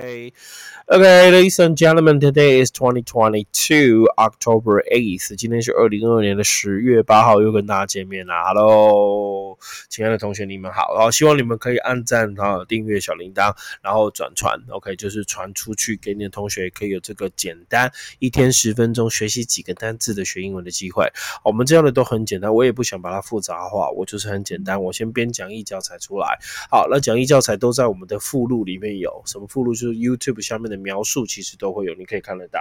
Okay, okay, ladies and gentlemen, today is 2022 October 8th. 今天是二零二二年的十月八号，又跟大家见面啦。Hello，亲爱的同学，你们好。然后希望你们可以按赞啊，订阅小铃铛，然后转传。OK，就是传出去给你的同学，可以有这个简单一天十分钟学习几个单字的学英文的机会。我们这样的都很简单，我也不想把它复杂化，我就是很简单。我先编讲义教材出来。好，那讲义教材都在我们的附录里面有什么附录？就是 YouTube 下面的描述，其实都会有，你可以看得到。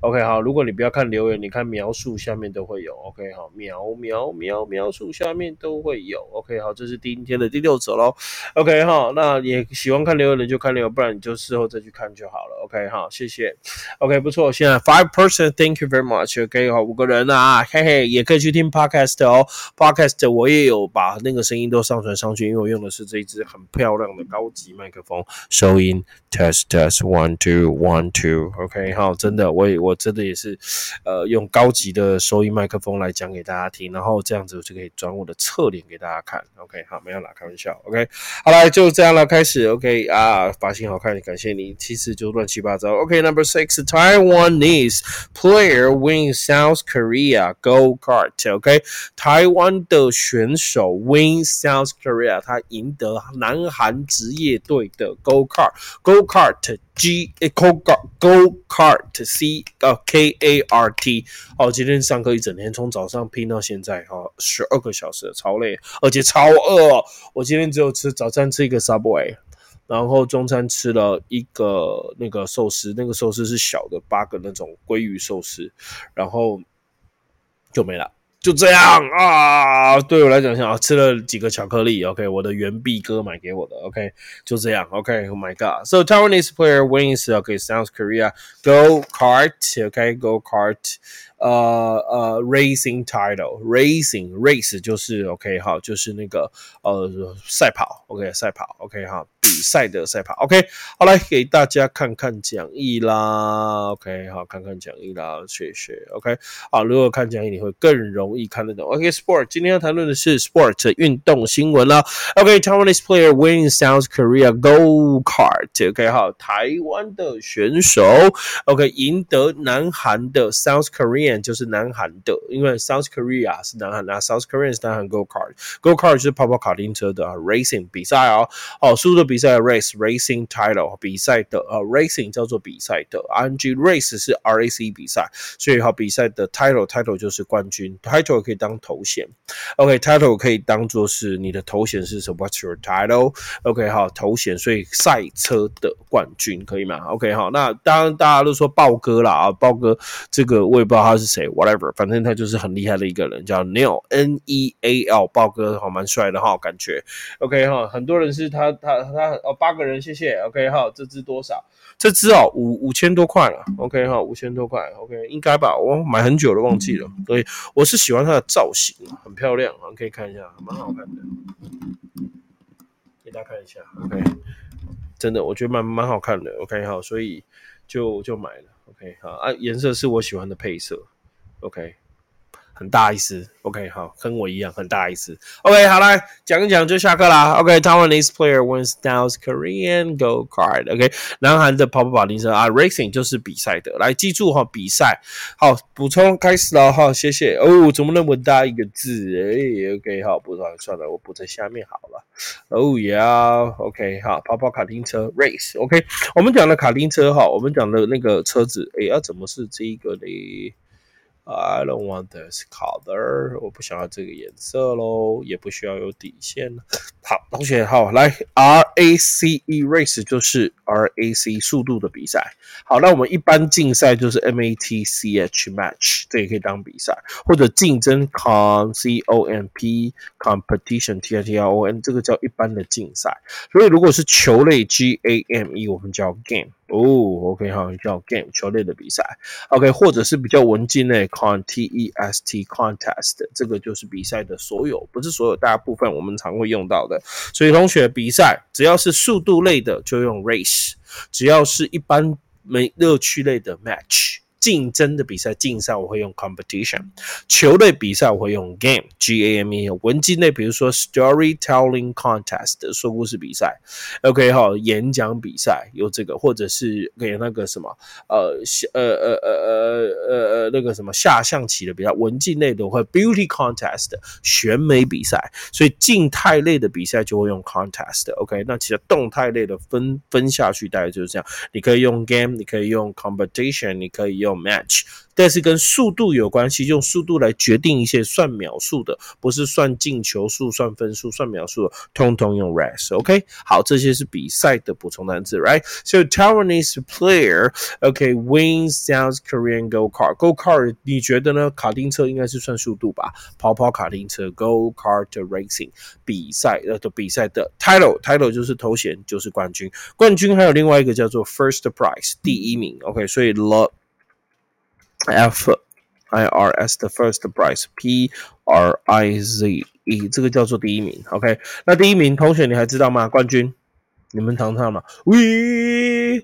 OK，好，如果你不要看留言，你看描述下面都会有。OK，好，描描描描述下面都会有。OK，好，这是今天的第六则喽。OK，好，那也喜欢看留言的就看留言，不然你就事后再去看就好了。OK，好，谢谢。OK，不错，现在 five person，thank you very much。OK，好，五个人啊，嘿嘿，也可以去听 Podcast 哦。Podcast 我也有把那个声音都上传上去，因为我用的是这一支很漂亮的高级麦克风，收音 test。Test one two one two OK 好，真的我也我真的也是，呃，用高级的收音麦克风来讲给大家听，然后这样子我就可以转我的侧脸给大家看。OK 好，没有啦，开玩笑。OK 好了，就这样了，开始。OK 啊，发型好看，感谢你。其实就乱七八糟。OK，Number six Taiwanese player wins South Korea go kart。OK，台湾的选手 win South Korea，他赢得南韩职业队的 go kart go kart。G go kart go kart C 呃 K A R T 哦，今天上课一整天，从早上拼到现在哈，十二个小时，超累，而且超饿。我今天只有吃早餐吃一个 Subway，然后中餐吃了一个那个寿司，那个寿司是小的八个那种鲑鱼寿司，然后就没了。就这样啊，对我来讲，像啊，吃了几个巧克力，OK，我的原币哥买给我的，OK，就这样，OK，Oh my God，So Taiwanese player wins，OK，South Korea go kart，OK，go kart，呃呃，racing title，racing race 就是 OK，好，就是那个呃赛跑，OK，赛跑，OK，好。比赛的赛跑，OK，好来给大家看看讲义啦，OK，好看看讲义啦，谢谢，OK，好，如果看讲义你会更容易看得懂，OK，Sport，今天要谈论的是 Sport 运动新闻啦，OK，Taiwanese player wins South Korea go kart，OK，好，台湾的选手，OK，赢得南韩的 South Korea 就是南韩的，因为 South Korea 是南韩啊，South Korean 是南韩 go kart，go kart 就是跑跑卡丁车的 racing 比赛哦，哦，输的比赛。race racing title 比赛的呃 racing 叫做比赛的 ing race 是 rac 比赛，所以好比赛的 title title 就是冠军 title 可以当头衔，OK title 可以当做是你的头衔是什么？What's your title？OK 好头衔，所以赛车的冠军可以吗？OK 好，那当然大家都说豹哥啦啊，豹哥这个我也不知道他是谁，whatever，反正他就是很厉害的一个人，叫 Neil N E A L 豹哥好蛮帅的哈，感觉 OK 哈，很多人是他他他。哦，八个人，谢谢。OK 哈，这只多少？这只哦，五五千多块了。OK 哈，五千多块。OK，应该吧？我买很久了，忘记了。所以我是喜欢它的造型，很漂亮啊，可以看一下，蛮好看的。给大家看一下。OK，真的，我觉得蛮蛮好看的。OK 哈，所以就就买了。OK 好啊，颜色是我喜欢的配色。OK。很大意思，OK，好，跟我一样很大意思，OK，好来讲一讲就下课啦，OK，Taiwanese player wins South Korean go kart，OK，南韩的跑跑跑丁车啊，racing 就是比赛的，来记住哈，比赛，好，补充开始了哈，谢谢。哦，怎么那么大一个字？哎，OK，好，不算算了，我补在下面好了，哦呀，OK，好，跑跑卡丁车 race，OK，我们讲的卡丁车哈，我们讲的那个车子，哎，要怎么是这个嘞？？I don't want this color，我不想要这个颜色喽，也不需要有底线。好，同学好，来 R A C E race 就是 R A C 速度的比赛。好，那我们一般竞赛就是 M A T C H match，这也可以当比赛，或者竞争 con C O M P competition T I T R O N，这个叫一般的竞赛。所以如果是球类 G A M E，我们叫 game。哦，OK 哈，叫 game 球类的比赛，OK，或者是比较文静类 contest contest，这个就是比赛的所有，不是所有大部分我们常会用到的。所以同学比赛只要是速度类的就用 race，只要是一般没乐趣类的 match 竞争的比赛、竞赛，我会用 competition；球类比赛我会用 game，G A M E；文经类，比如说 storytelling contest，说故事比赛，OK 哈，演讲比赛有这个，或者是给那个什么，呃，呃呃呃呃呃那个什么下象棋的比赛，文静类的会 beauty contest，选美比赛，所以静态类的比赛就会用 contest，OK，那其实动态类的分分下去大概就是这样，你可以用 game，你可以用 competition，你可以用 match。但是跟速度有关系，用速度来决定一些算秒数的，不是算进球数、算分数、算秒数，通通用 race。OK，好，这些是比赛的补充单词，right？So Taiwanese player OK wins South Korean go kart go kart，你觉得呢？卡丁车应该是算速度吧？跑跑卡丁车 go kart racing 比赛呃的比赛的 title title 就是头衔，就是冠军。冠军还有另外一个叫做 first prize 第一名。OK，所以 love。F I R S 的 first prize P R I Z E 这个叫做第一名，OK？那第一名同学你还知道吗？冠军，你们常唱吗？We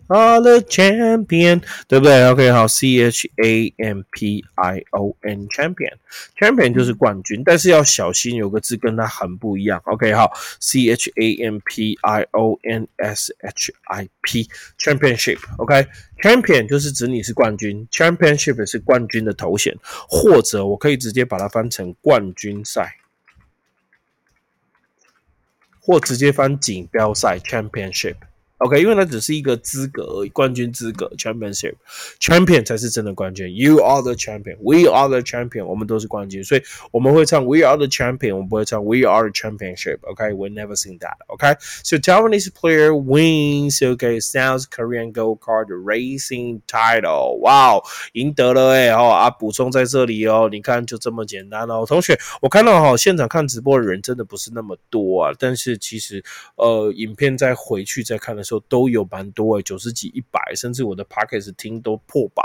are the champion，对不对？OK，好，C H A M P I O N champion，champion 就是冠军，但是要小心，有个字跟它很不一样。OK，好，C H A M P I O N S H I P，championship，OK。Champion 就是指你是冠军，Championship 是冠军的头衔，或者我可以直接把它翻成冠军赛，或直接翻锦标赛 Championship。OK，因为它只是一个资格而已，冠军资格 Championship，Champion 才是真的冠军。You are the champion，We are the champion，我们都是冠军，所以我们会唱 We are the champion，我们不会唱 We are the championship。OK，we never sing that。OK，so Taiwanese player wins OK South Korean go kart racing title。哇，赢得了哎哦啊，补充在这里哦，你看就这么简单哦，同学，我看到哈现场看直播的人真的不是那么多啊，但是其实呃影片再回去再看的。 时候都有蛮多诶，九十几、一百，甚至我的 p o c k e t 听都破百，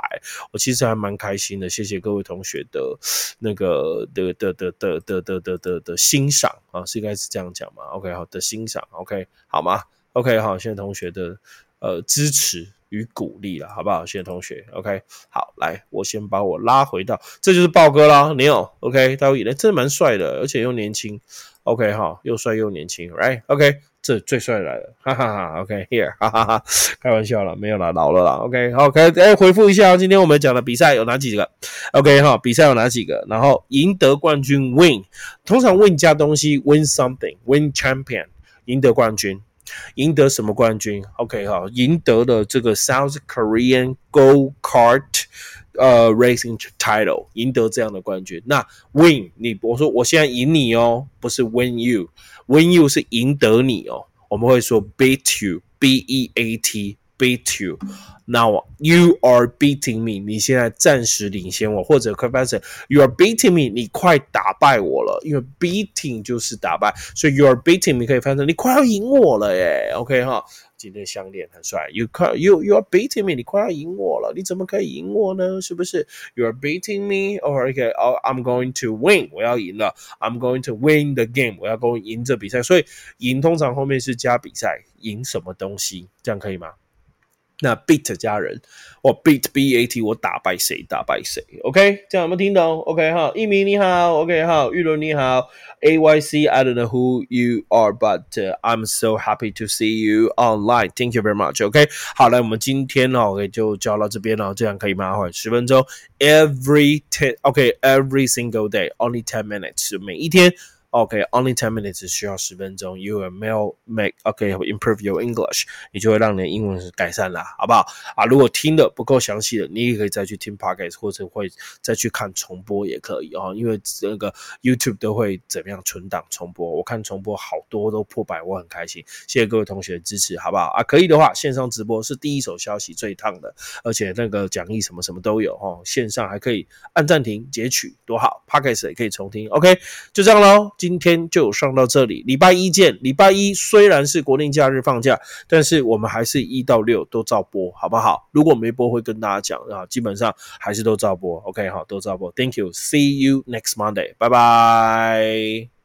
我其实还蛮开心的。谢谢各位同学的那个的的的的的的的的欣赏啊，是应该是这样讲嘛？OK，好的欣赏，OK 好吗？OK 好，谢谢同学的呃支持与鼓励了，好不好？谢谢同学，OK 好，来我先把我拉回到，这就是豹哥啦，你有 OK，他演的真的蛮帅的，而且又年轻，OK 哈，又帅又年轻，Right？OK。这最帅来了，哈哈哈，OK，here，哈哈哈，开玩笑了，没有了，老了啦，OK，OK，哎，回复一下，今天我们讲的比赛有哪几个？OK 哈，比赛有哪几个？然后赢得冠军，win，通常 win 加东西，win something，win champion，赢得冠军，赢得什么冠军？OK 哈，赢得了这个 South Korean Go Kart。呃，racing title 赢得这样的冠军，那 win 你我说我现在赢你哦，不是 win you，win you 是赢得你哦，我们会说 beat you，b e a t beat you。Now you are beating me，你现在暂时领先我，或者可以翻成 you are beating me，你快打败我了，因为 beating 就是打败，所以 you are beating me 可以翻成你快要赢我了耶，OK 哈。今天项链很帅，You can you you are beating me，你快要赢我了，你怎么可以赢我呢？是不是？You are beating me，or OK，哦，I'm going to win，我要赢了，I'm going to win the game，我要跟我赢这比赛，所以赢通常后面是加比赛，赢什么东西，这样可以吗？那 beat 家人，我 beat b a t，我打败谁？打败谁？OK，这样有没有听懂？OK 哈，一鸣你好，OK 好，玉伦你好，A Y C，I don't know who you are，but I'm so happy to see you online. Thank you very much. OK，好，来我们今天哦，OK 就教到这边了，这样可以吗？或者十分钟，every ten，OK，every single day，only ten minutes，每一天。OK, only ten minutes 只需要十分钟。You will make OK improve your English，你就会让你的英文改善了，好不好？啊，如果听的不够详细的，你也可以再去听 podcast，或者会再去看重播也可以哦。因为这个 YouTube 都会怎么样存档重播，我看重播好多都破百，我很开心。谢谢各位同学的支持，好不好？啊，可以的话，线上直播是第一手消息最烫的，而且那个讲义什么什么都有哦。线上还可以按暂停截取，多好！podcast 也可以重听。OK，就这样喽。今天就上到这里，礼拜一见。礼拜一虽然是国定假日放假，但是我们还是一到六都照播，好不好？如果没播会跟大家讲啊，基本上还是都照播。OK，好，都照播。Thank you，See you next Monday，拜拜。